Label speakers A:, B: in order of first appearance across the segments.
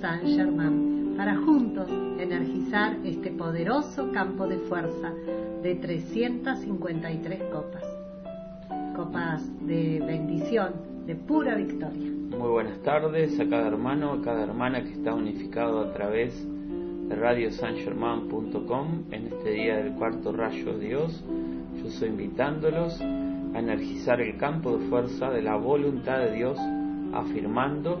A: San Germán para juntos energizar este poderoso campo de fuerza de 353 copas. Copas de bendición, de pura victoria.
B: Muy buenas tardes a cada hermano, a cada hermana que está unificado a través de radiosangerman.com en este día del cuarto rayo de Dios. Yo soy invitándolos a energizar el campo de fuerza de la voluntad de Dios, afirmando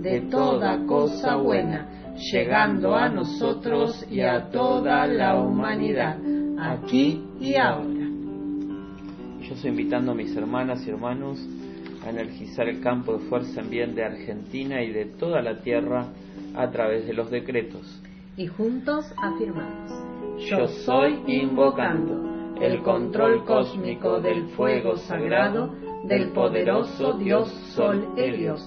B: de toda cosa buena, llegando a nosotros y a toda la humanidad, aquí y ahora. Yo estoy invitando a mis hermanas y hermanos a energizar el campo de fuerza en bien de Argentina y de toda la tierra a través de los decretos.
A: Y juntos afirmamos.
B: Yo soy invocando el control cósmico del fuego sagrado del poderoso Dios Sol Helios,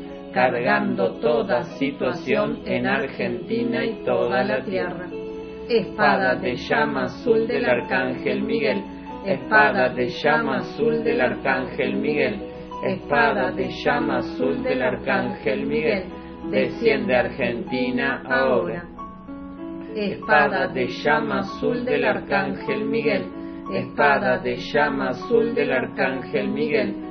B: cargando toda situación en Argentina y toda la tierra. Espada de llama azul del Arcángel Miguel, espada de llama azul del Arcángel Miguel, espada de llama azul del Arcángel Miguel, desciende Argentina ahora. Espada de llama azul del Arcángel Miguel, espada de llama azul del Arcángel Miguel,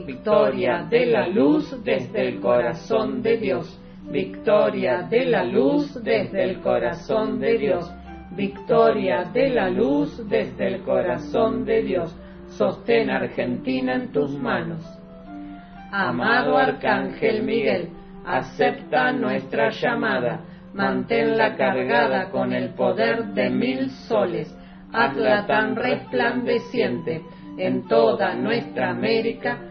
B: Victoria de la luz desde el corazón de Dios. Victoria de la luz desde el corazón de Dios. Victoria de la luz desde el corazón de Dios. Sostén Argentina en tus manos. Amado Arcángel Miguel, acepta nuestra llamada. Manténla cargada con el poder de mil soles. Hazla tan resplandeciente en toda nuestra América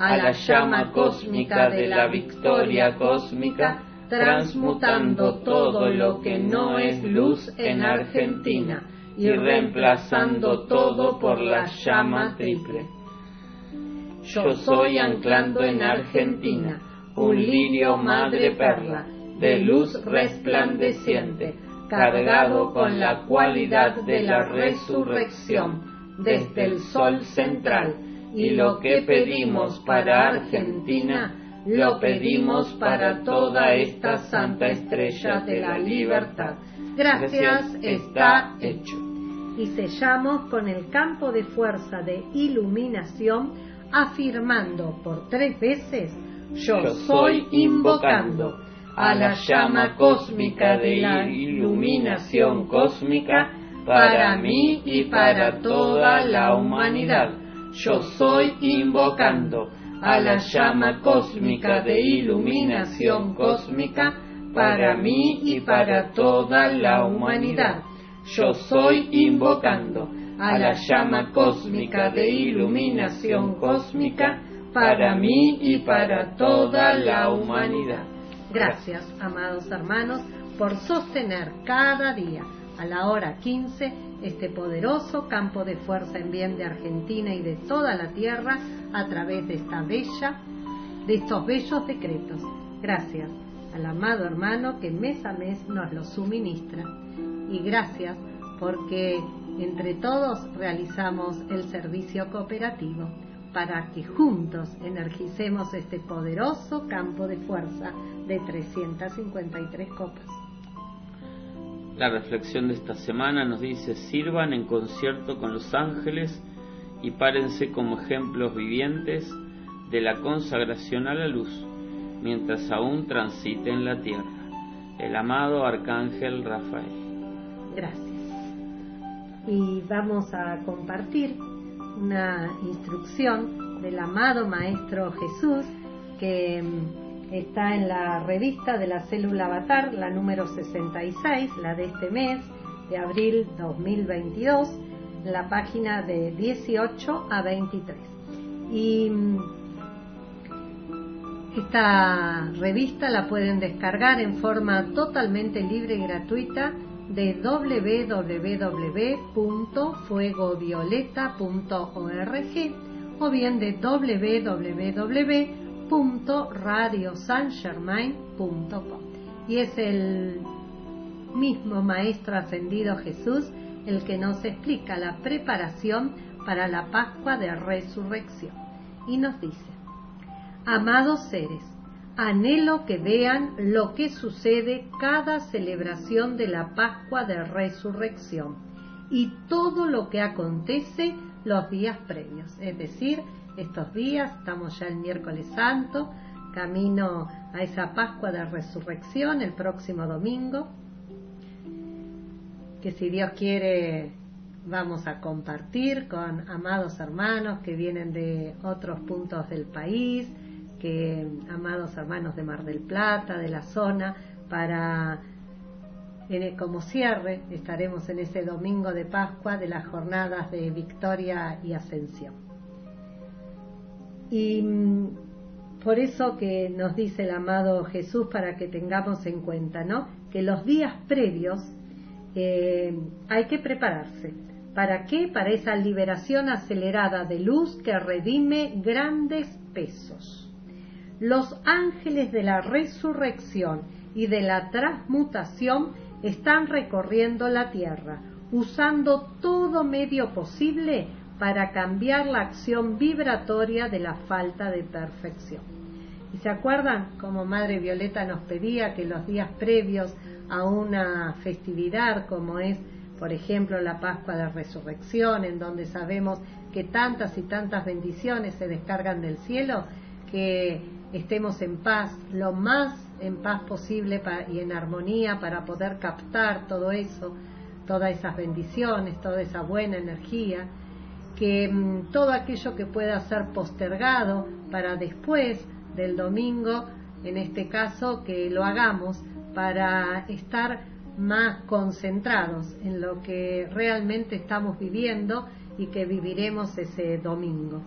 B: a la llama cósmica de la victoria cósmica, transmutando todo lo que no es luz en Argentina y reemplazando todo por la llama triple. Yo soy anclando en Argentina un lirio madre perla de luz resplandeciente, cargado con la cualidad de la resurrección desde el sol central y lo que pedimos para Argentina, lo pedimos para toda esta santa estrella de la libertad.
A: Gracias, está hecho. Y sellamos con el campo de fuerza de iluminación, afirmando por tres veces, yo, soy invocando a la llama cósmica de la iluminación cósmica para mí y para toda la humanidad. Yo soy invocando a la llama cósmica de iluminación cósmica para mí y para toda la humanidad. Yo soy invocando a la llama cósmica de iluminación cósmica para mí y para toda la humanidad. Gracias, amados hermanos, por sostener cada día a la hora 15 este poderoso campo de fuerza en bien de Argentina y de toda la tierra a través de esta bella, de estos bellos decretos. Gracias al amado hermano que mes a mes nos lo suministra. Y gracias porque entre todos realizamos el servicio cooperativo para que juntos energicemos este poderoso campo de fuerza de 353 copas.
B: La reflexión de esta semana nos dice, sirvan en concierto con los ángeles y párense como ejemplos vivientes de la consagración a la luz, mientras aún transiten la tierra. El amado Arcángel Rafael.
A: Gracias. Y vamos a compartir una instrucción del amado Maestro Jesús que mm, está en la revista de la célula Avatar, la número 66, la de este mes, de abril 2022, la página de 18 a 23. Y mm, esta revista la pueden descargar en forma totalmente libre y gratuita de www.fuegovioleta.org o bien de www.radiosangermain.com. Y es el mismo Maestro Ascendido Jesús el que nos explica la preparación para la Pascua de Resurrección. Y nos dice, amados seres, anhelo que vean lo que sucede cada celebración de la Pascua de Resurrección y todo lo que acontece los días previos. Es decir, estos días, estamos ya el miércoles santo, camino a esa Pascua de Resurrección el próximo domingo, que si Dios quiere vamos a compartir con amados hermanos que vienen de otros puntos del país, que amados hermanos de Mar del Plata, de la zona, para como cierre estaremos en ese domingo de Pascua de las jornadas de victoria y ascensión. Y mm, por eso que nos dice el amado Jesús para que tengamos en cuenta, ¿no? Que los días previos eh, hay que prepararse. ¿Para qué? Para esa liberación acelerada de luz que redime grandes pesos los ángeles de la resurrección y de la transmutación están recorriendo la tierra, usando todo medio posible para cambiar la acción vibratoria de la falta de perfección. ¿Y se acuerdan como Madre Violeta nos pedía que los días previos a una festividad como es, por ejemplo, la Pascua de Resurrección, en donde sabemos que tantas y tantas bendiciones se descargan del cielo, que estemos en paz, lo más en paz posible y en armonía para poder captar todo eso, todas esas bendiciones, toda esa buena energía, que mm, todo aquello que pueda ser postergado para después del domingo, en este caso, que lo hagamos para estar más concentrados en lo que realmente estamos viviendo y que viviremos ese domingo.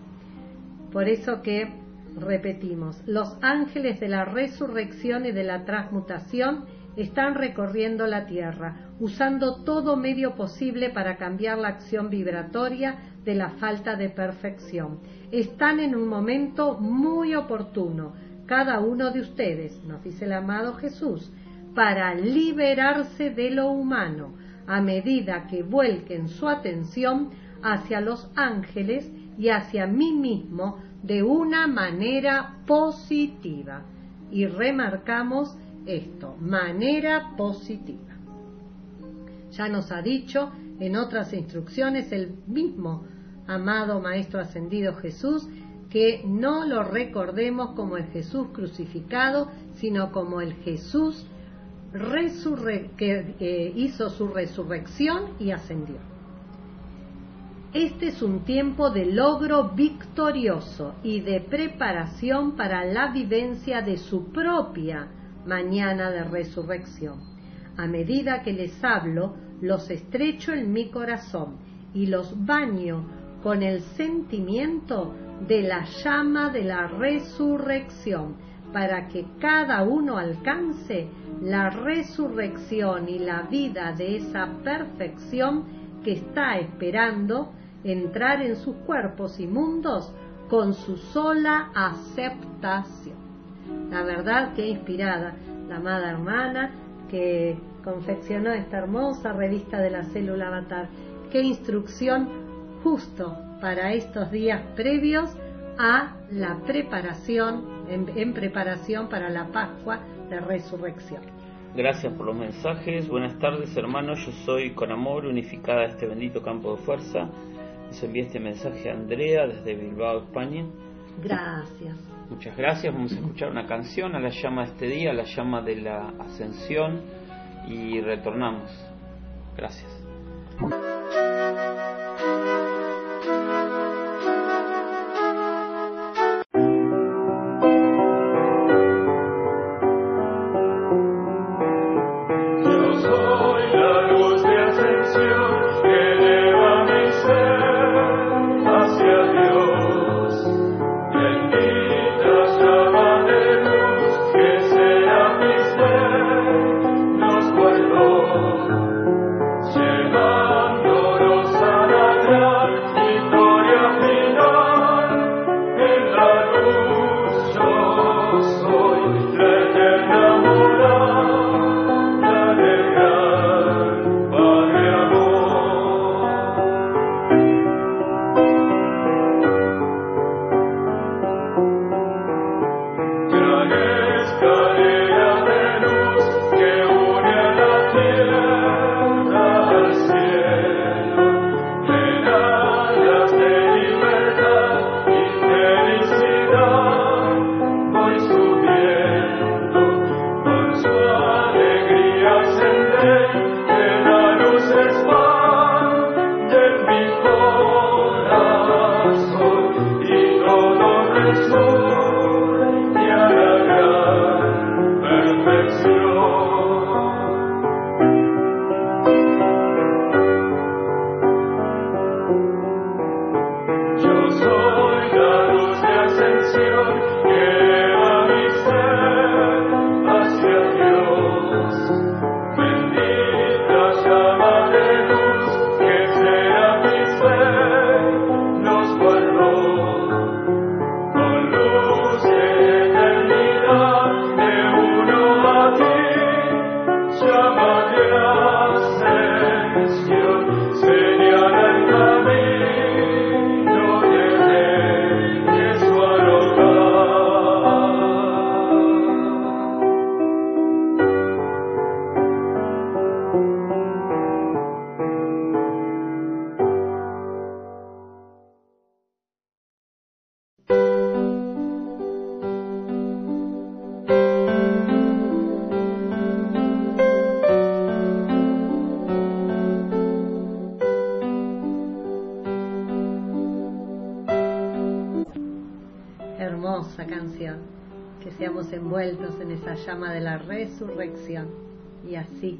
A: Por eso que Repetimos, los ángeles de la resurrección y de la transmutación están recorriendo la tierra, usando todo medio posible para cambiar la acción vibratoria de la falta de perfección. Están en un momento muy oportuno, cada uno de ustedes, nos dice el amado Jesús, para liberarse de lo humano, a medida que vuelquen su atención hacia los ángeles y hacia mí mismo de una manera positiva. Y remarcamos esto, manera positiva. Ya nos ha dicho en otras instrucciones el mismo amado Maestro Ascendido Jesús que no lo recordemos como el Jesús crucificado, sino como el Jesús que eh, hizo su resurrección y ascendió. Este es un tiempo de logro victorioso y de preparación para la vivencia de su propia mañana de resurrección. A medida que les hablo, los estrecho en mi corazón y los baño con el sentimiento de la llama de la resurrección, para que cada uno alcance la resurrección y la vida de esa perfección que está esperando entrar en sus cuerpos inmundos con su sola aceptación. La verdad que inspirada la amada hermana que confeccionó esta hermosa revista de la célula avatar. Qué instrucción justo para estos días previos a la preparación, en, en preparación para la Pascua de Resurrección.
C: Gracias por los mensajes. Buenas tardes, hermanos. Yo soy con amor unificada este bendito campo de fuerza. Les envié este mensaje a Andrea desde Bilbao, España.
A: Gracias.
C: Muchas gracias. Vamos a escuchar una canción a la llama de este día, la llama de la ascensión y retornamos. Gracias.
A: Llama de la resurrección. Y así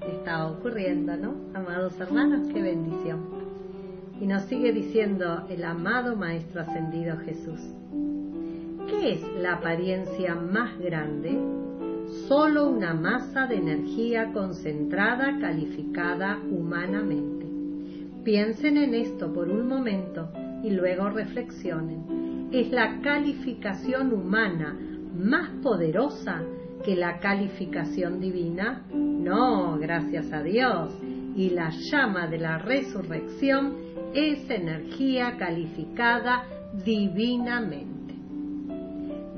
A: está ocurriendo, ¿no? Amados hermanos, qué bendición. Y nos sigue diciendo el amado Maestro Ascendido Jesús. ¿Qué es la apariencia más grande? Solo una masa de energía concentrada calificada humanamente. Piensen en esto por un momento y luego reflexionen. Es la calificación humana más poderosa que la calificación divina? No, gracias a Dios. y la llama de la resurrección es energía calificada divinamente.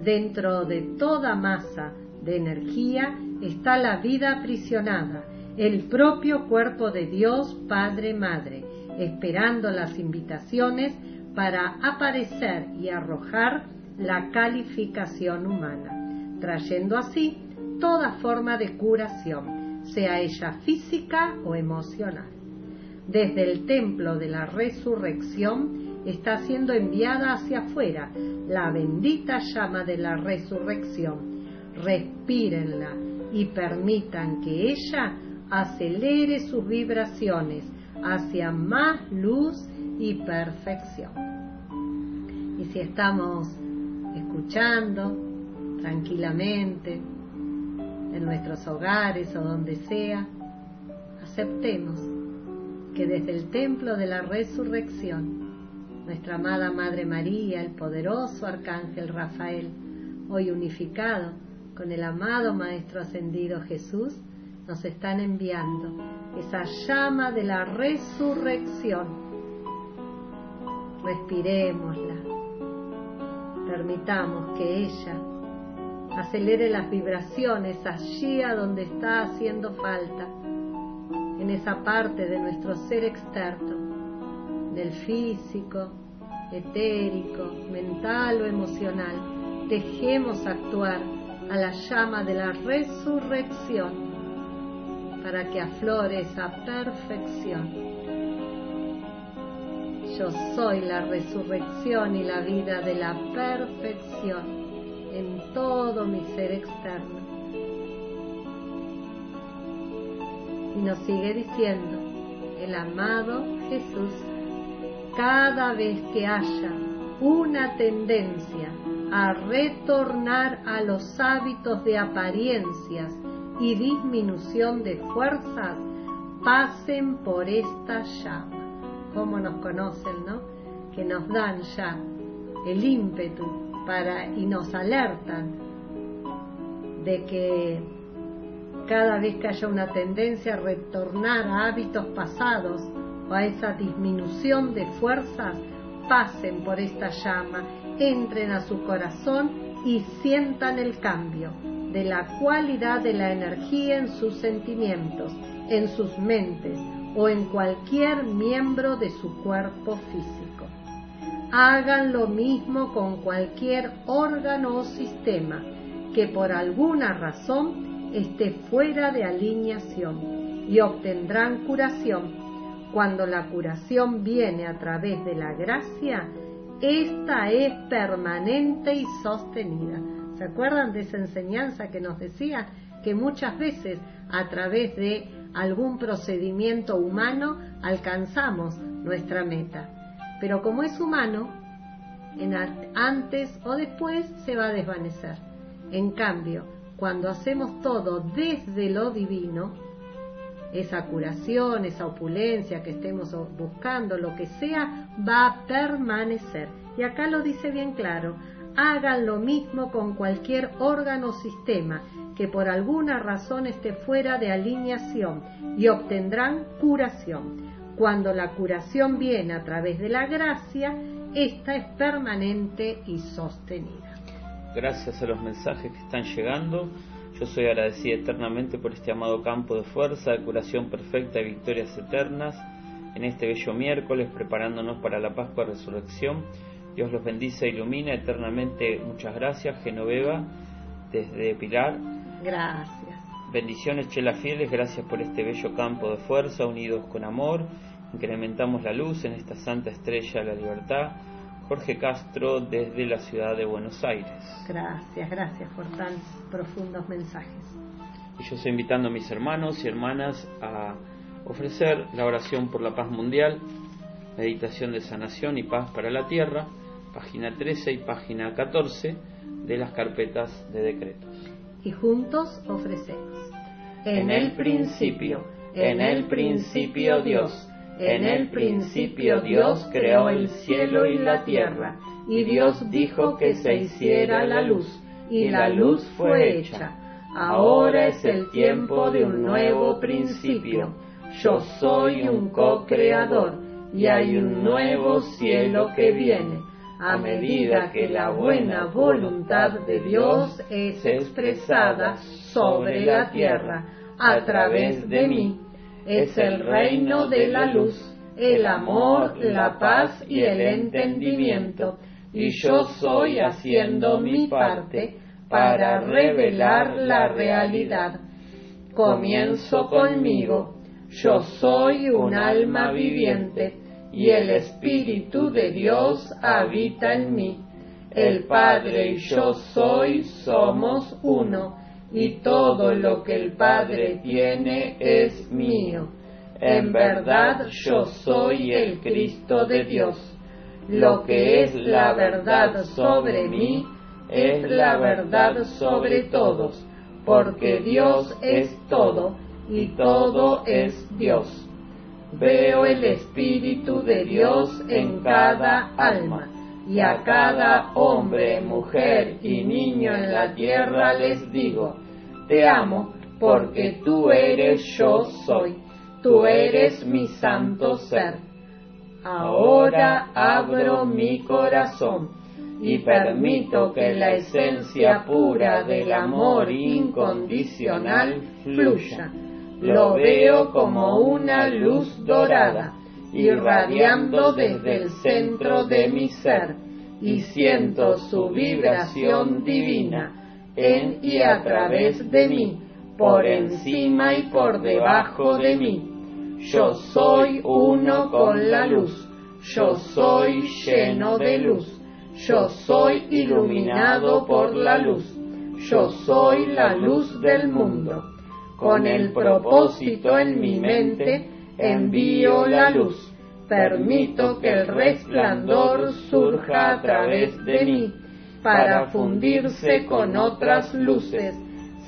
A: Dentro de toda masa de energía está la vida aprisionada, el propio cuerpo de Dios Padre Madre, esperando las invitaciones para aparecer y arrojar la calificación humana, trayendo así toda forma de curación, sea ella física o emocional. Desde el templo de la resurrección está siendo enviada hacia afuera la bendita llama de la resurrección. Respírenla y permitan que ella acelere sus vibraciones hacia más luz y perfección. Y si estamos escuchando tranquilamente en nuestros hogares o donde sea, aceptemos que desde el templo de la resurrección, nuestra amada Madre María, el poderoso Arcángel Rafael, hoy unificado con el amado Maestro Ascendido Jesús, nos están enviando esa llama de la resurrección. Respiremosla, permitamos que ella acelere las vibraciones allí a donde está haciendo falta, en esa parte de nuestro ser externo, del físico, etérico, mental o emocional. Dejemos actuar a la llama de la resurrección para que aflore esa perfección. Yo soy la resurrección y la vida de la perfección en todo mi ser externo. Y nos sigue diciendo el amado Jesús, cada vez que haya una tendencia a retornar a los hábitos de apariencias y disminución de fuerzas, pasen por esta llama. Como nos conocen, ¿no? Que nos dan ya el ímpetu para y nos alertan de que cada vez que haya una tendencia a retornar a hábitos pasados o a esa disminución de fuerzas, pasen por esta llama, entren a su corazón y sientan el cambio de la cualidad de la energía en sus sentimientos, en sus mentes o en cualquier miembro de su cuerpo físico. Hagan lo mismo con cualquier órgano o sistema que por alguna razón esté fuera de alineación y obtendrán curación. Cuando la curación viene a través de la gracia, esta es permanente y sostenida. ¿Se acuerdan de esa enseñanza que nos decía que muchas veces a través de algún procedimiento humano alcanzamos nuestra meta? Pero como es humano, en antes o después se va a desvanecer. En cambio, cuando hacemos todo desde lo divino, esa curación, esa opulencia que estemos buscando, lo que sea, va a permanecer. Y acá lo dice bien claro, hagan lo mismo con cualquier órgano o sistema que por alguna razón esté fuera de alineación y obtendrán curación. Cuando la curación viene a través de la gracia, esta es permanente y sostenida.
B: Gracias a los mensajes que están llegando, yo soy agradecida eternamente por este amado campo de fuerza, de curación perfecta y victorias eternas en este bello miércoles, preparándonos para la Pascua Resurrección Dios los bendice e ilumina eternamente. Muchas gracias, Genoveva, desde Pilar.
A: Gracias.
B: Bendiciones, Chela Fieles, gracias por este bello campo de fuerza, unidos con amor. Incrementamos la luz en esta santa estrella de la libertad. Jorge Castro, desde la ciudad de Buenos Aires.
A: Gracias, gracias por tan profundos mensajes.
B: Y yo estoy invitando a mis hermanos y hermanas a ofrecer la oración por la paz mundial, meditación de sanación y paz para la tierra página 13 y página 14 de las carpetas de decretos.
A: Y juntos ofrecemos.
B: En el principio, en el principio Dios, en el principio Dios creó el cielo y la tierra, y Dios dijo que se hiciera la luz, y la luz fue hecha. Ahora es el tiempo de un nuevo principio. Yo soy un co-creador y hay un nuevo cielo que viene a medida que la buena voluntad de Dios es expresada sobre la tierra a través de mí. Es el reino de la luz, el amor, la paz y el entendimiento. Y yo soy haciendo mi parte para revelar la realidad. Comienzo conmigo. Yo soy un alma viviente y el Espíritu de Dios habita en mí. El Padre y yo soy somos uno, y todo lo que el Padre tiene es mío. En verdad yo soy el Cristo de Dios. Lo que es la verdad sobre mí es la verdad sobre todos, porque Dios es todo y todo es Dios veo el Espíritu de Dios en cada alma, y a cada hombre, mujer y niño en la tierra les digo, te amo porque tú eres yo soy, tú eres mi santo ser. Ahora abro mi corazón y permito que la esencia pura del amor incondicional fluya lo veo como una luz dorada, irradiando desde el centro de mi ser, y siento su vibración divina en y a través de mí, por encima y por debajo de mí. Yo soy uno con la luz, yo soy lleno de luz, yo soy iluminado por la luz, yo soy la luz del mundo con el propósito en mi mente, envío la luz. Permito que el resplandor surja a través de mí para fundirse con otras luces.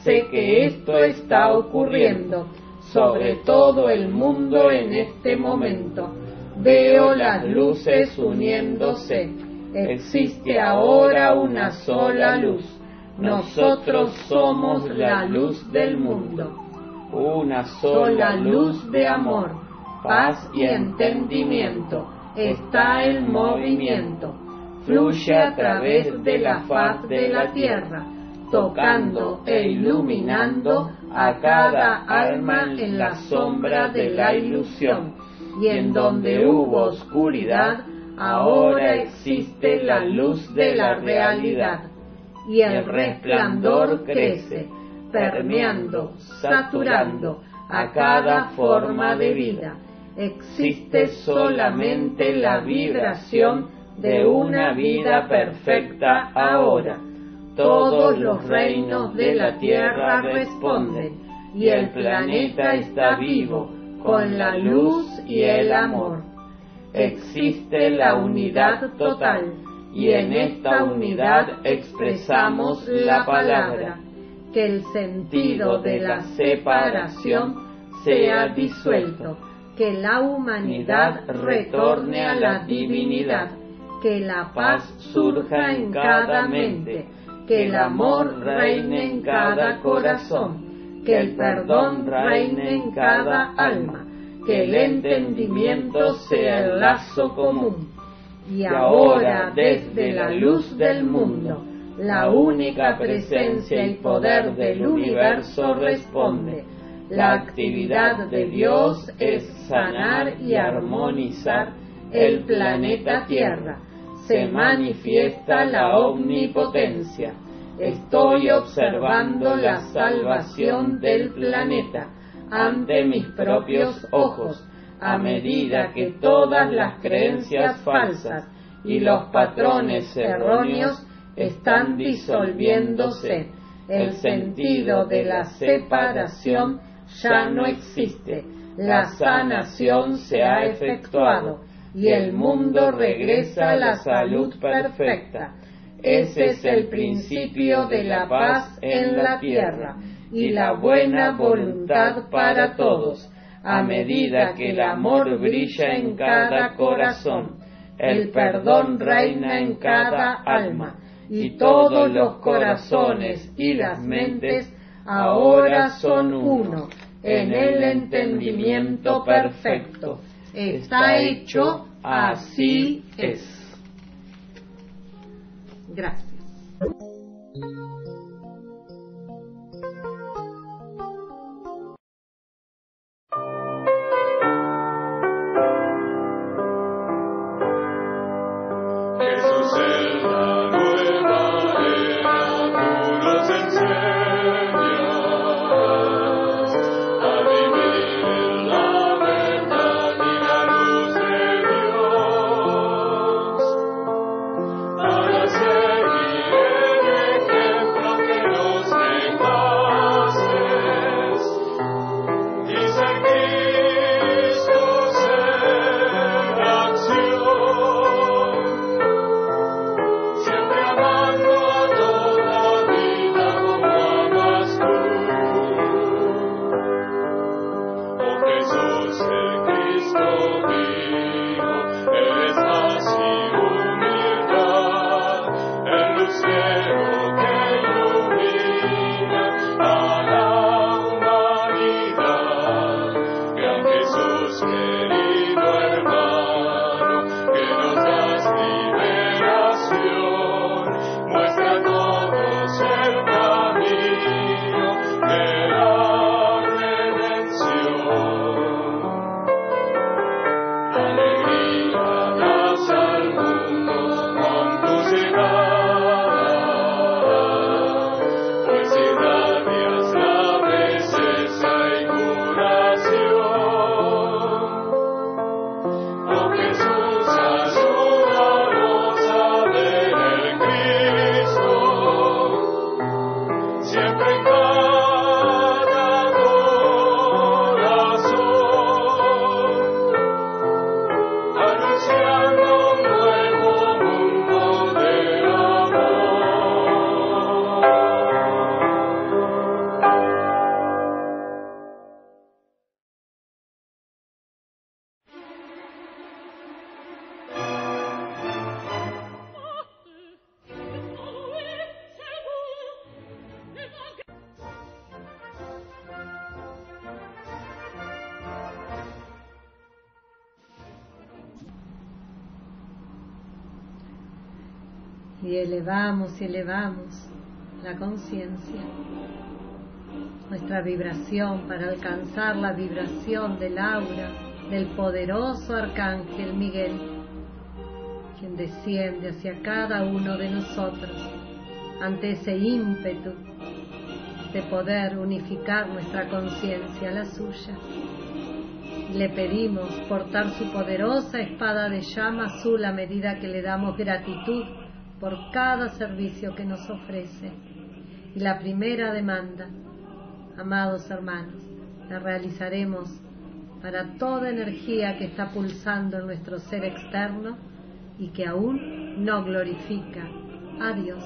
B: Sé que esto está ocurriendo sobre todo el mundo en este momento. Veo las luces uniéndose. Existe ahora una sola luz nosotros somos la luz del mundo, una sola luz de amor, paz y entendimiento. Está el movimiento, fluye a través de la faz de la tierra, tocando e iluminando a cada alma en la sombra de la ilusión. Y en donde hubo oscuridad, ahora existe la luz de la realidad y el resplandor crece, permeando, saturando a cada forma de vida. Existe solamente la vibración de una vida perfecta ahora. Todos los reinos de la tierra responden y el planeta está vivo con la luz y el amor. Existe la unidad total y en esta unidad expresamos la palabra, que el sentido de la separación sea disuelto, que la humanidad retorne a la divinidad, que la paz surja en cada mente, que el amor reine en cada corazón, que el perdón reine en cada alma, que el entendimiento sea el lazo común y ahora desde la luz del mundo, la única presencia y poder del universo responde. La actividad de Dios es sanar y armonizar el planeta Tierra. Se manifiesta la omnipotencia. Estoy observando la salvación del planeta ante mis propios ojos a medida que todas las creencias falsas y los patrones erróneos están disolviéndose. El sentido de la separación ya no existe. La sanación se ha efectuado y el mundo regresa a la salud perfecta. Ese es el principio de la paz en la tierra y la buena voluntad para todos a medida que el amor brilla en cada corazón, el perdón reina en cada alma, y todos los corazones y las mentes ahora son uno,
D: en el entendimiento perfecto. Está hecho, así es.
A: Gracias. Y elevamos y elevamos la conciencia, nuestra vibración para alcanzar la vibración del aura del poderoso arcángel Miguel, quien desciende hacia cada uno de nosotros ante ese ímpetu de poder unificar nuestra conciencia a la suya. Le pedimos portar su poderosa espada de llama azul a medida que le damos gratitud por cada servicio que nos ofrece. Y la primera demanda, amados hermanos, la realizaremos para toda energía que está pulsando en nuestro ser externo y que aún no glorifica a Dios.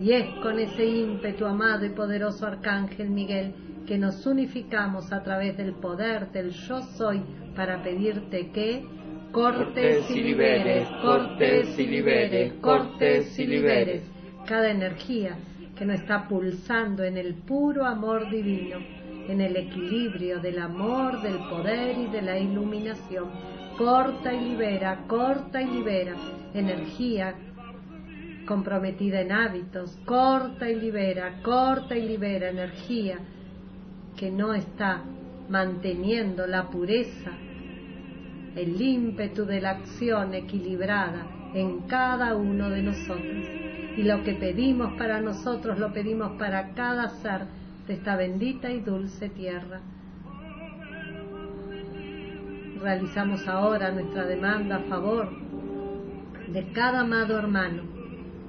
A: Y es con ese ímpetu, amado y poderoso Arcángel Miguel, que nos unificamos a través del poder del yo soy para pedirte que cortes y liberes, cortes y liberes, cortes y liberes, cada energía que no está pulsando en el puro amor divino, en el equilibrio del amor, del poder y de la iluminación. Corta y libera, corta y libera energía comprometida en hábitos, corta y libera, corta y libera energía que no está manteniendo la pureza el ímpetu de la acción equilibrada en cada uno de nosotros. Y lo que pedimos para nosotros lo pedimos para cada ser de esta bendita y dulce tierra. Realizamos ahora nuestra demanda a favor de cada amado hermano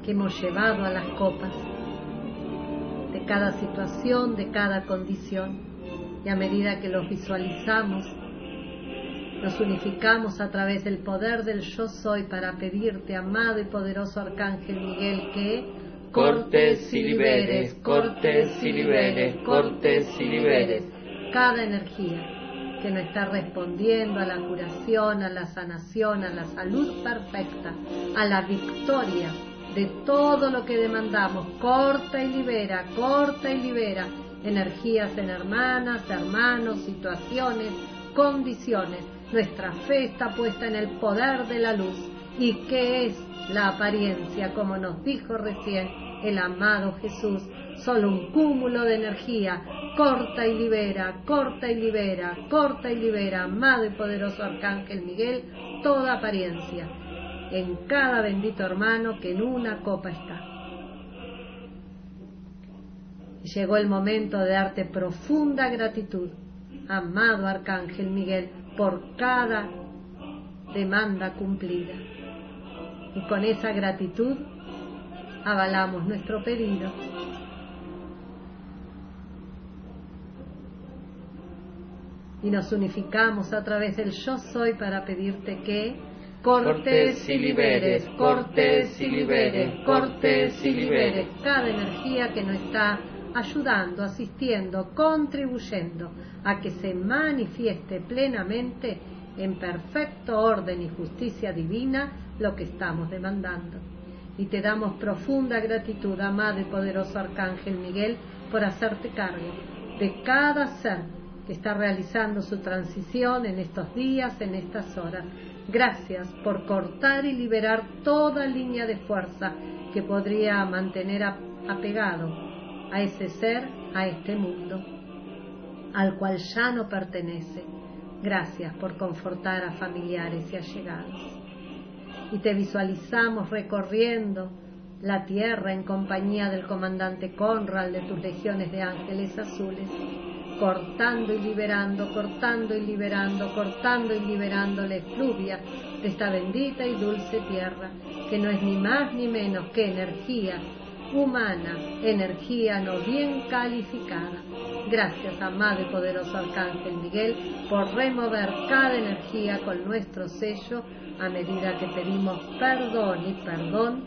A: que hemos llevado a las copas, de cada situación, de cada condición. Y a medida que los visualizamos, nos unificamos a través del poder del yo soy para pedirte, amado y poderoso Arcángel Miguel, que
B: cortes y liberes, cortes y liberes, cortes y liberes
A: cada energía que no está respondiendo a la curación, a la sanación, a la salud perfecta, a la victoria de todo lo que demandamos. Corta y libera, corta y libera energías en hermanas, hermanos, situaciones, condiciones. Nuestra fe está puesta en el poder de la luz. ¿Y qué es la apariencia? Como nos dijo recién el amado Jesús, solo un cúmulo de energía, corta y libera, corta y libera, corta y libera, amado y poderoso Arcángel Miguel, toda apariencia, en cada bendito hermano que en una copa está. Llegó el momento de darte profunda gratitud, amado Arcángel Miguel, por cada demanda cumplida. Y con esa gratitud avalamos nuestro pedido. Y nos unificamos a través del yo soy para pedirte que cortes y liberes, cortes y liberes, cortes y liberes cada energía que no está ayudando, asistiendo, contribuyendo a que se manifieste plenamente en perfecto orden y justicia divina lo que estamos demandando. Y te damos profunda gratitud, amado y poderoso Arcángel Miguel, por hacerte cargo de cada ser que está realizando su transición en estos días, en estas horas. Gracias por cortar y liberar toda línea de fuerza que podría mantener apegado a ese ser, a este mundo, al cual ya no pertenece. Gracias por confortar a familiares y allegados. Y te visualizamos recorriendo la tierra en compañía del comandante Conrad de tus legiones de ángeles azules, cortando y liberando, cortando y liberando, cortando y liberando la efluvia de esta bendita y dulce tierra, que no es ni más ni menos que energía humana, energía no bien calificada. Gracias, amado y poderoso Arcángel Miguel, por remover cada energía con nuestro sello a medida que pedimos perdón y perdón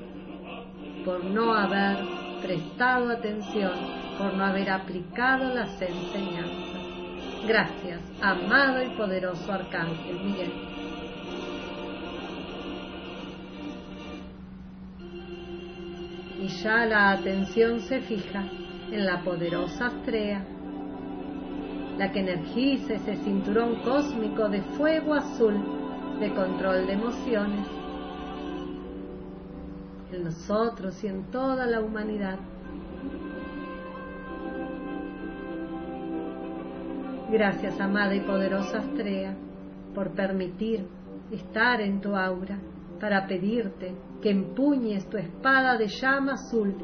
A: por no haber prestado atención, por no haber aplicado las enseñanzas. Gracias, amado y poderoso Arcángel Miguel. Y ya la atención se fija en la poderosa Astrea, la que energiza ese cinturón cósmico de fuego azul de control de emociones en nosotros y en toda la humanidad. Gracias, amada y poderosa Astrea, por permitir estar en tu aura para pedirte que empuñes tu espada de llama azul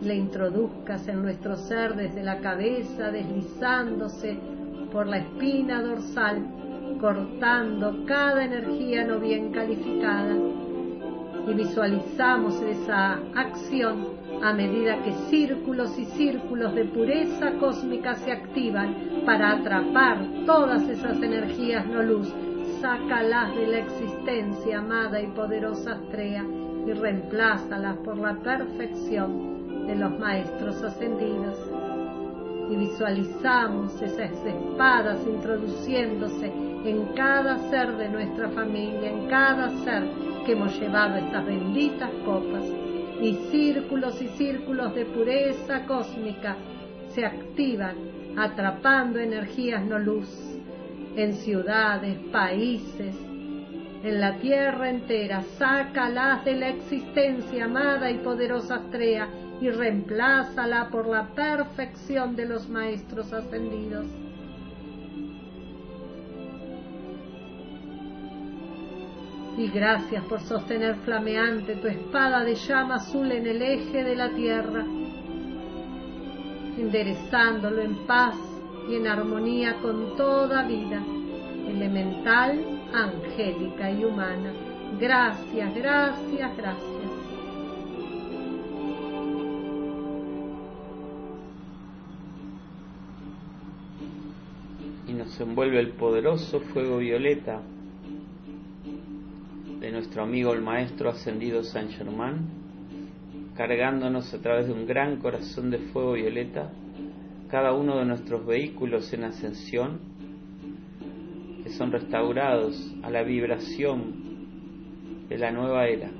A: y la introduzcas en nuestro ser desde la cabeza, deslizándose por la espina dorsal, cortando cada energía no bien calificada. Y visualizamos esa acción a medida que círculos y círculos de pureza cósmica se activan para atrapar todas esas energías no luz sácalas de la existencia, amada y poderosa Astrea, y reemplázalas por la perfección de los maestros ascendidos. Y visualizamos esas espadas introduciéndose en cada ser de nuestra familia, en cada ser que hemos llevado estas benditas copas, y círculos y círculos de pureza cósmica se activan atrapando energías no luz en ciudades, países, en la tierra entera, sácalas de la existencia, amada y poderosa Astrea, y reemplázala por la perfección de los maestros ascendidos. Y gracias por sostener flameante tu espada de llama azul en el eje de la tierra, enderezándolo en paz y en armonía con toda vida, elemental, angélica y humana. Gracias, gracias, gracias.
B: Y nos envuelve el poderoso fuego violeta de nuestro amigo el Maestro Ascendido San Germán, cargándonos a través de un gran corazón de fuego violeta cada uno de nuestros vehículos en ascensión, son restaurados a la vibración de la nueva era.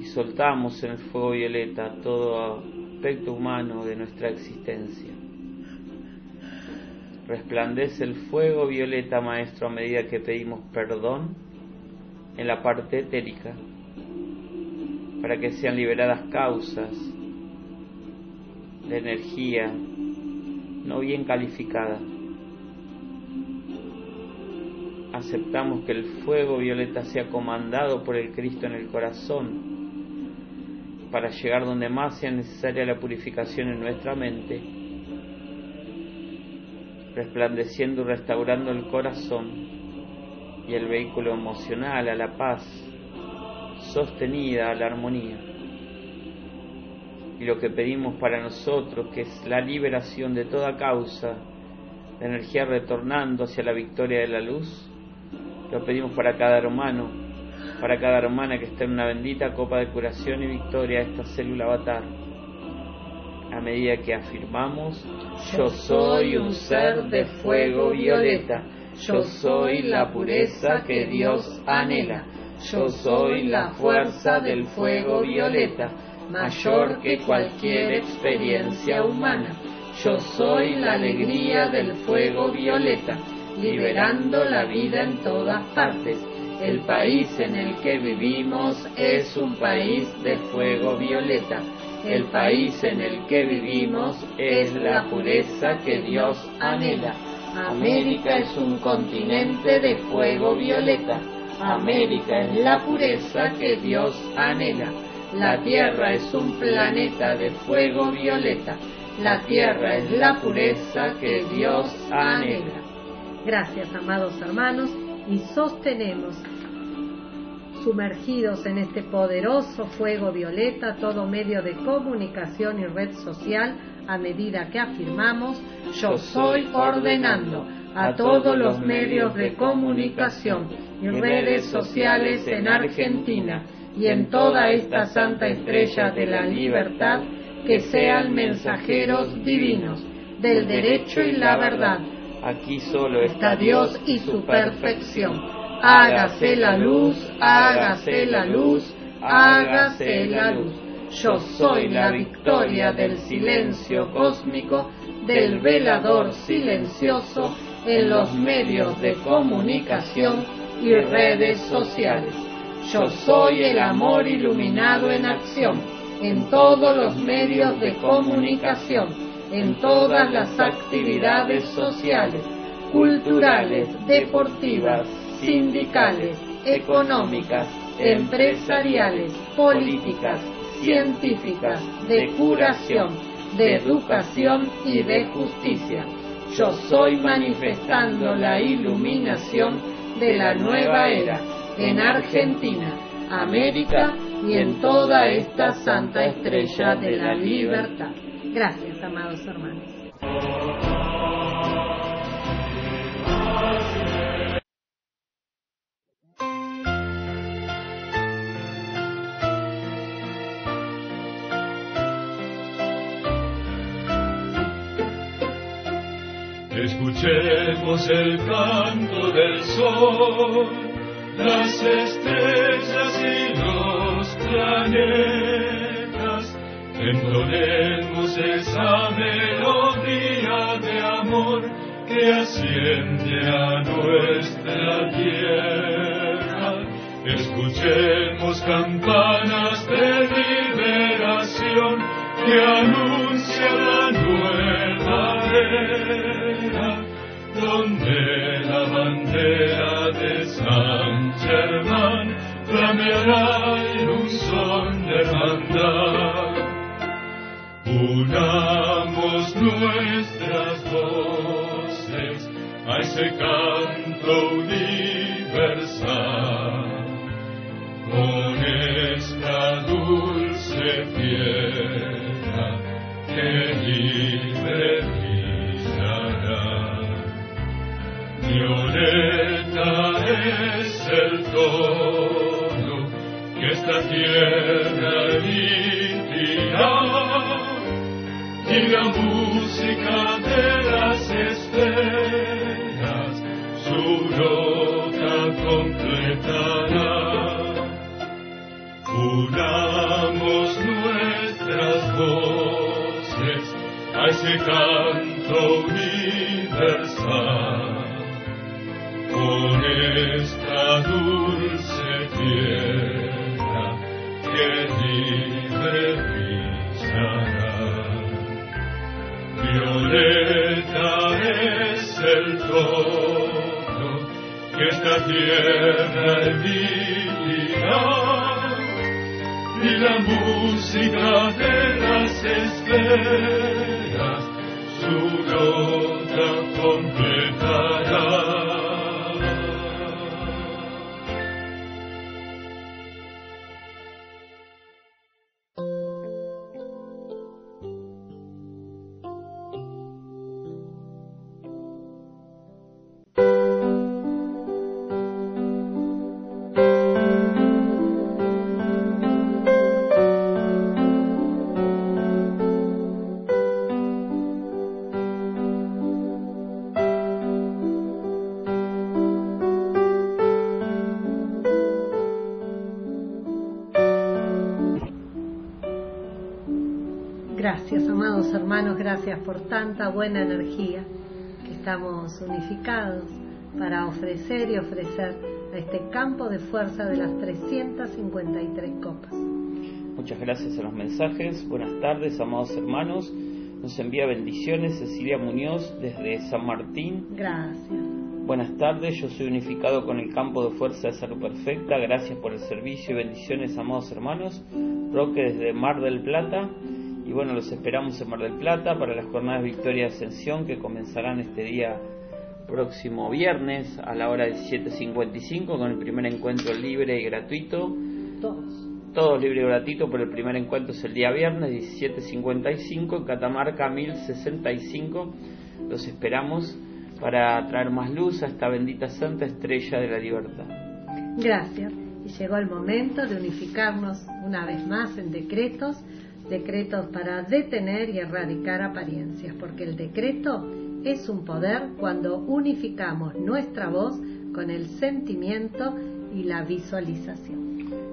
B: Y soltamos en el fuego violeta toda aspecto humano de nuestra existencia. Resplandece el fuego violeta, Maestro, a medida que pedimos perdón en la parte etérica, para que sean liberadas causas de energía no bien calificada. Aceptamos que el fuego violeta sea comandado por el Cristo en el corazón para llegar donde más sea necesaria la purificación en nuestra mente, resplandeciendo y restaurando el corazón y el vehículo emocional a la paz, sostenida a la armonía. Y lo que pedimos para nosotros, que es la liberación de toda causa, de energía retornando hacia la victoria de la luz, lo pedimos para cada hermano, para cada hermana que está en una bendita copa de curación y victoria esta célula avatar. A medida que afirmamos, yo soy un ser de fuego violeta, yo soy la pureza que Dios anhela, yo soy la fuerza del fuego violeta, mayor que cualquier experiencia humana. Yo soy la alegría del fuego violeta, liberando la vida en todas partes el país en el que vivimos es un país de fuego violeta. El país en el que vivimos es la pureza que Dios anhela. América es un continente de fuego violeta. América es la pureza que Dios anhela. La Tierra es un planeta de fuego violeta. La Tierra es la pureza que Dios anhela.
A: Gracias, amados hermanos, y sostenemos sumergidos en este poderoso fuego violeta, todo medio de comunicación y red social, a medida que afirmamos, yo soy ordenando a todos los medios de comunicación y redes sociales en Argentina y en toda esta santa estrella de la libertad que sean mensajeros divinos del derecho y la verdad.
B: Aquí solo está
A: Dios y su perfección. hágase la luz, hágase la luz, hágase la luz. Yo soy la victoria del silencio cósmico, del velador silencioso en los medios de comunicación y redes sociales. Yo soy el amor iluminado en acción en todos los medios de comunicación, en todas las actividades sociales, culturales, deportivas, sindicales, económicas, empresariales, políticas, científicas, de curación, de educación y de justicia. Yo soy manifestando la iluminación de la nueva era en Argentina, América y en toda esta santa estrella de la libertad. Gracias, amados hermanos.
C: Escuchemos el canto del sol, las estrellas y los planetas. Entonemos esa melodía de amor que asciende a nuestra tierra. Escuchemos campanas de liberación que anuncian la nueva era, donde la bandera de San Germán flameará Unamos nuestras voces a ese canto universal con esta dulce piedra que libre brillará. Violeta es el tono que esta tierra y la música de las estrellas su nota completará. Unamos nuestras voces ese canto universal, esta tierra emitirá y la música de las esferas su nota completará.
A: Gracias, amados hermanos, gracias por tanta buena energía que estamos unificados para ofrecer y ofrecer a este campo de fuerza de las 353 copas.
B: Muchas gracias a los mensajes. Buenas tardes, amados hermanos. Nos envía bendiciones Cecilia Muñoz desde San Martín.
A: Gracias.
B: Buenas tardes, yo soy unificado con el campo de fuerza de salud perfecta. Gracias por el servicio y bendiciones, amados hermanos. Roque desde Mar del Plata. Y bueno, los esperamos en Mar del Plata para las jornadas Victoria y Ascensión que comenzarán este día próximo viernes a la hora 17.55 con el primer encuentro libre y gratuito.
A: Todos.
B: Todos libre y gratuito, pero el primer encuentro es el día viernes 17.55 en Catamarca 1065. Los esperamos para traer más luz a esta bendita santa estrella de la libertad.
A: Gracias. Y llegó el momento de unificarnos una vez más en decretos decretos para detener y erradicar apariencias, porque el decreto es un poder cuando unificamos nuestra voz con el sentimiento y la visualización.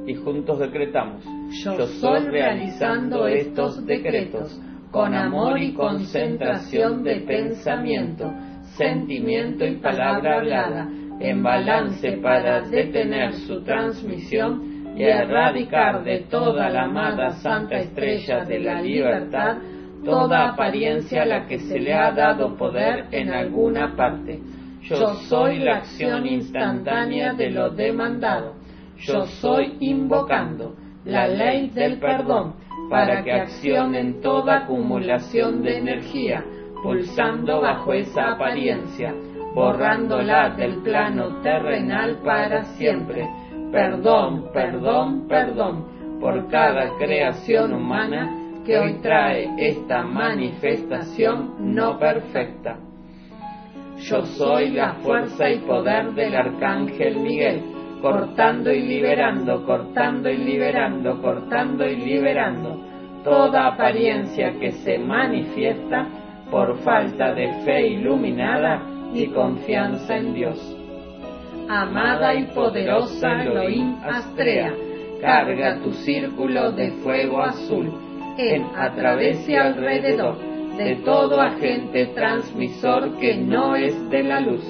B: Y juntos decretamos,
A: yo, soy realizando estos decretos con amor y concentración de pensamiento, sentimiento y palabra hablada, en balance para detener su transmisión y erradicar de toda la amada Santa Estrella de la Libertad toda apariencia a la que se le ha dado poder en alguna parte. Yo soy la acción instantánea de lo demandado. Yo soy invocando la ley del perdón para que accionen toda acumulación de energía, pulsando bajo esa apariencia, borrándola del plano terrenal para siempre perdón, perdón, perdón por cada creación humana que hoy trae esta manifestación no perfecta. Yo soy la fuerza y poder del Arcángel Miguel, cortando y liberando, cortando y liberando, cortando y liberando toda apariencia que se manifiesta por falta de fe iluminada y confianza en Dios amada y poderosa Elohim Astrea, carga tu círculo de fuego azul en, a través y alrededor de todo agente transmisor que no es de la luz.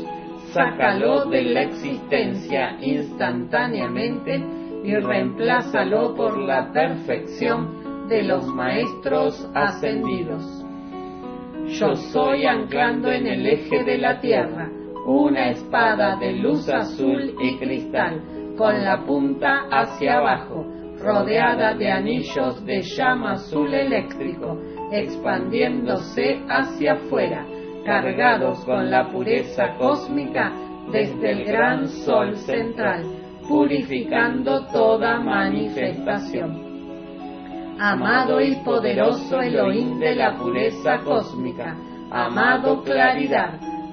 A: Sácalo de la existencia instantáneamente y reemplázalo por la perfección de los maestros ascendidos. Yo soy anclando en el eje de la tierra una espada de luz azul y cristal, con la punta hacia abajo, rodeada de anillos de llama azul eléctrico, expandiéndose hacia afuera, cargados con la pureza cósmica desde el gran sol central, purificando toda manifestación. Amado y poderoso Elohim de la pureza cósmica, amado claridad,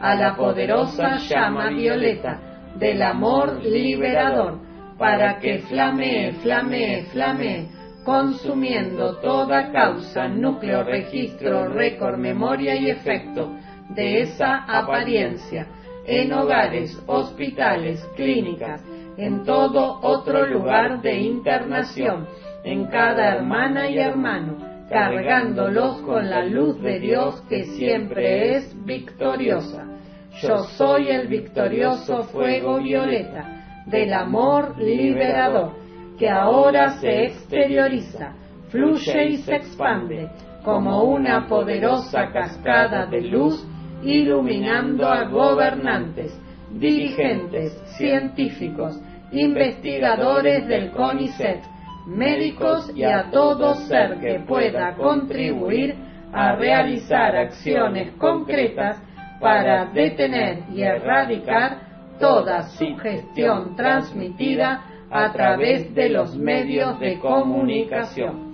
B: a la poderosa llama violeta del amor liberador, para que flamee, flamee, flamee, consumiendo toda causa, núcleo, registro, récord, memoria y efecto de esa apariencia en hogares, hospitales, clínicas, en todo otro lugar de internación, en cada hermana y hermano, cargándolos con la luz de Dios que siempre es victoriosa. Yo soy el victorioso fuego violeta del amor liberador, que ahora se exterioriza, fluye y se expande como una poderosa cascada de luz iluminando a gobernantes, dirigentes, científicos, investigadores del CONICET, médicos y a todo ser que pueda contribuir a realizar acciones concretas para detener y erradicar toda sugestión transmitida a través de los medios de comunicación.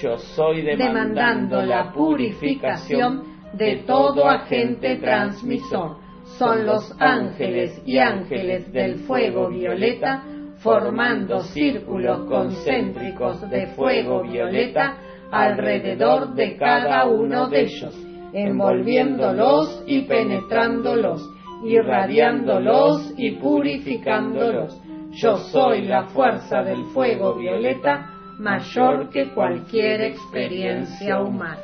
B: Yo soy demandando la purificación de todo agente transmisor. Son los ángeles y ángeles del fuego violeta formando círculos concéntricos de fuego violeta alrededor de cada uno de ellos, envolviéndolos y penetrándolos, irradiándolos y purificándolos. Yo soy la fuerza del fuego violeta mayor que cualquier experiencia humana.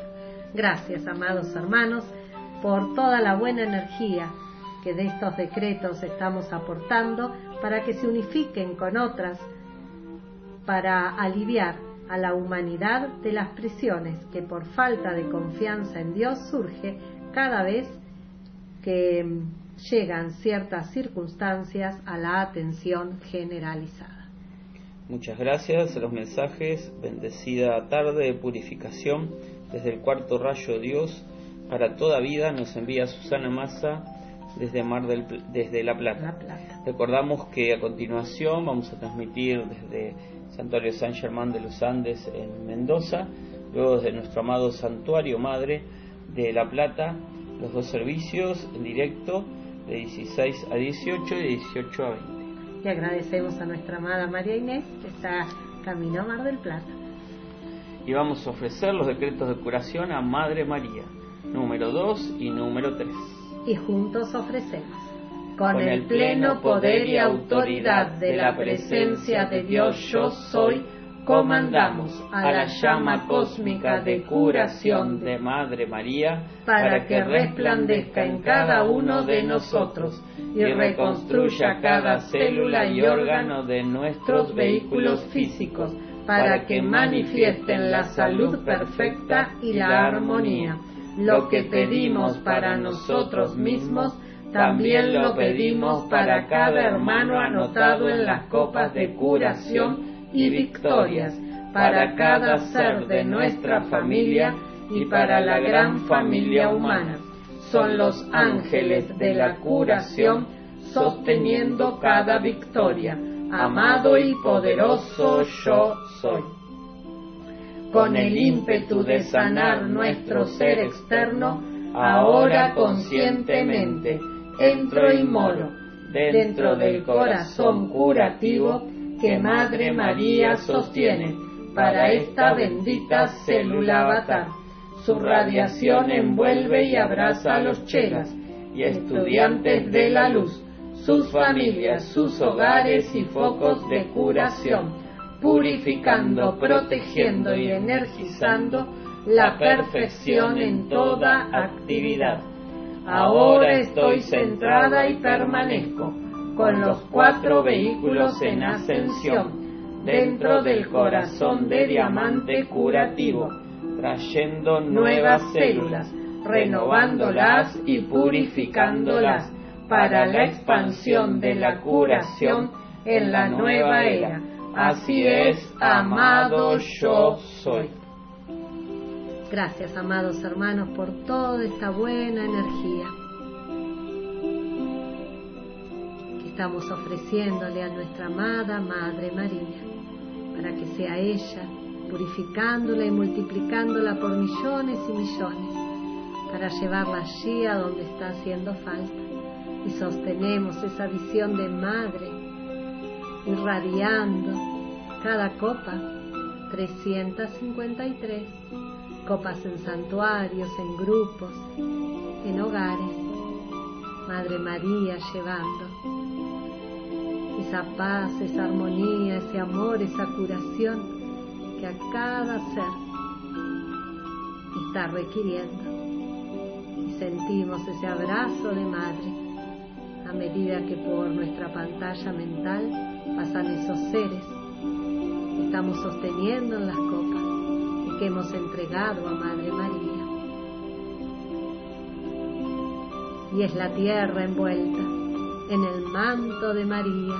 A: Gracias, amados hermanos, por toda la buena energía que de estos decretos estamos aportando para que se unifiquen con otras para aliviar a la humanidad de las prisiones que por falta de confianza en Dios surge cada vez que llegan ciertas circunstancias a la atención generalizada.
E: Muchas gracias. Los mensajes, bendecida tarde de purificación desde el cuarto rayo Dios para toda vida nos envía Susana Massa desde Mar del desde La Plata. Recordamos que a continuación vamos a transmitir desde Santuario San Germán de los Andes en Mendoza, luego desde nuestro amado Santuario Madre de La Plata, los dos servicios en directo de 16 a 18 y de 18 a 20.
A: Y agradecemos a nuestra amada María Inés que está camino a Mar del Plata
E: y vamos a ofrecer los decretos de curación a Madre María, número 2 y número 3.
A: Y juntos ofrecemos. Con, el pleno poder y autoridad de la presencia de Dios yo soy, comandamos a la llama cósmica de curación
E: de Madre María
A: para que resplandezca en cada uno de nosotros y reconstruya cada célula y órgano de nuestros vehículos físicos para que manifiesten la salud perfecta y la armonía. Lo que pedimos para nosotros mismos, también lo pedimos para cada hermano anotado en las copas de curación y victorias, para cada ser de nuestra familia y para la gran familia humana. Son los ángeles de la curación sosteniendo cada victoria amado y poderoso yo soy. Con el ímpetu de sanar nuestro ser externo, ahora conscientemente entro y moro dentro del corazón curativo que Madre María sostiene para esta bendita célula avatar. Su radiación envuelve y abraza a los chelas y estudiantes de la luz sus familias, sus hogares y focos de curación, purificando, protegiendo y energizando la perfección en toda actividad. Ahora estoy centrada y permanezco con los cuatro vehículos en ascensión dentro del corazón de diamante curativo, trayendo nuevas células, renovándolas y purificándolas para la expansión de la curación en la nueva era. Así es, amado yo soy. Gracias, amados hermanos, por toda esta buena energía que estamos ofreciéndole a nuestra amada Madre María, para que sea ella purificándola y multiplicándola por millones y millones para llevarla allí a donde está haciendo falta. Y sostenemos esa visión de madre irradiando cada copa 353 copas en santuarios, en grupos, en hogares. Madre María llevando esa paz, esa armonía, ese amor, esa curación que a cada ser está requiriendo. Y sentimos ese abrazo de madre a medida que por nuestra pantalla mental pasan esos seres que estamos sosteniendo en las copas y que hemos entregado a Madre María. Y es la tierra envuelta en el manto de María,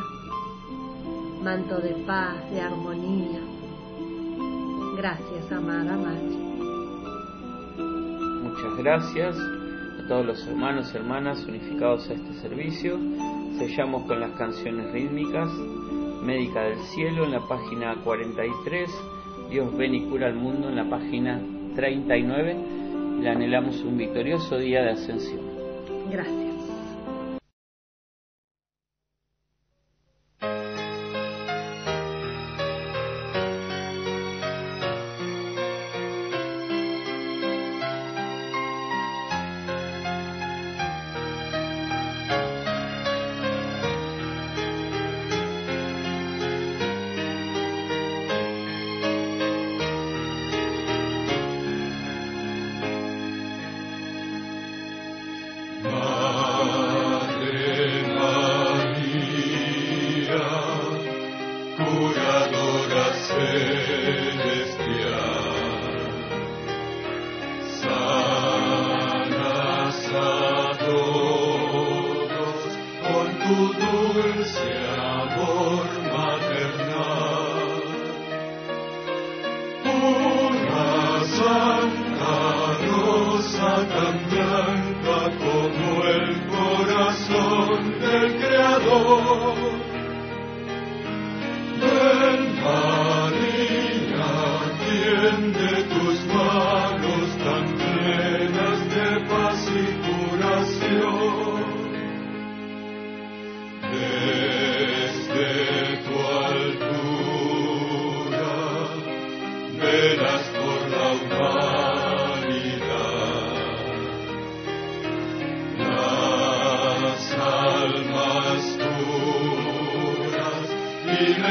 A: manto de paz, de armonía, Gracias, amada Madre.
B: Muchas gracias a todos los hermanos y hermanas unificados a este servicio. Sellamos con las canciones rítmicas Médica del Cielo en la página 43, Dios ven y cura al mundo en la página 39 y le anhelamos un victorioso día de ascensión.
A: Gracias.
C: in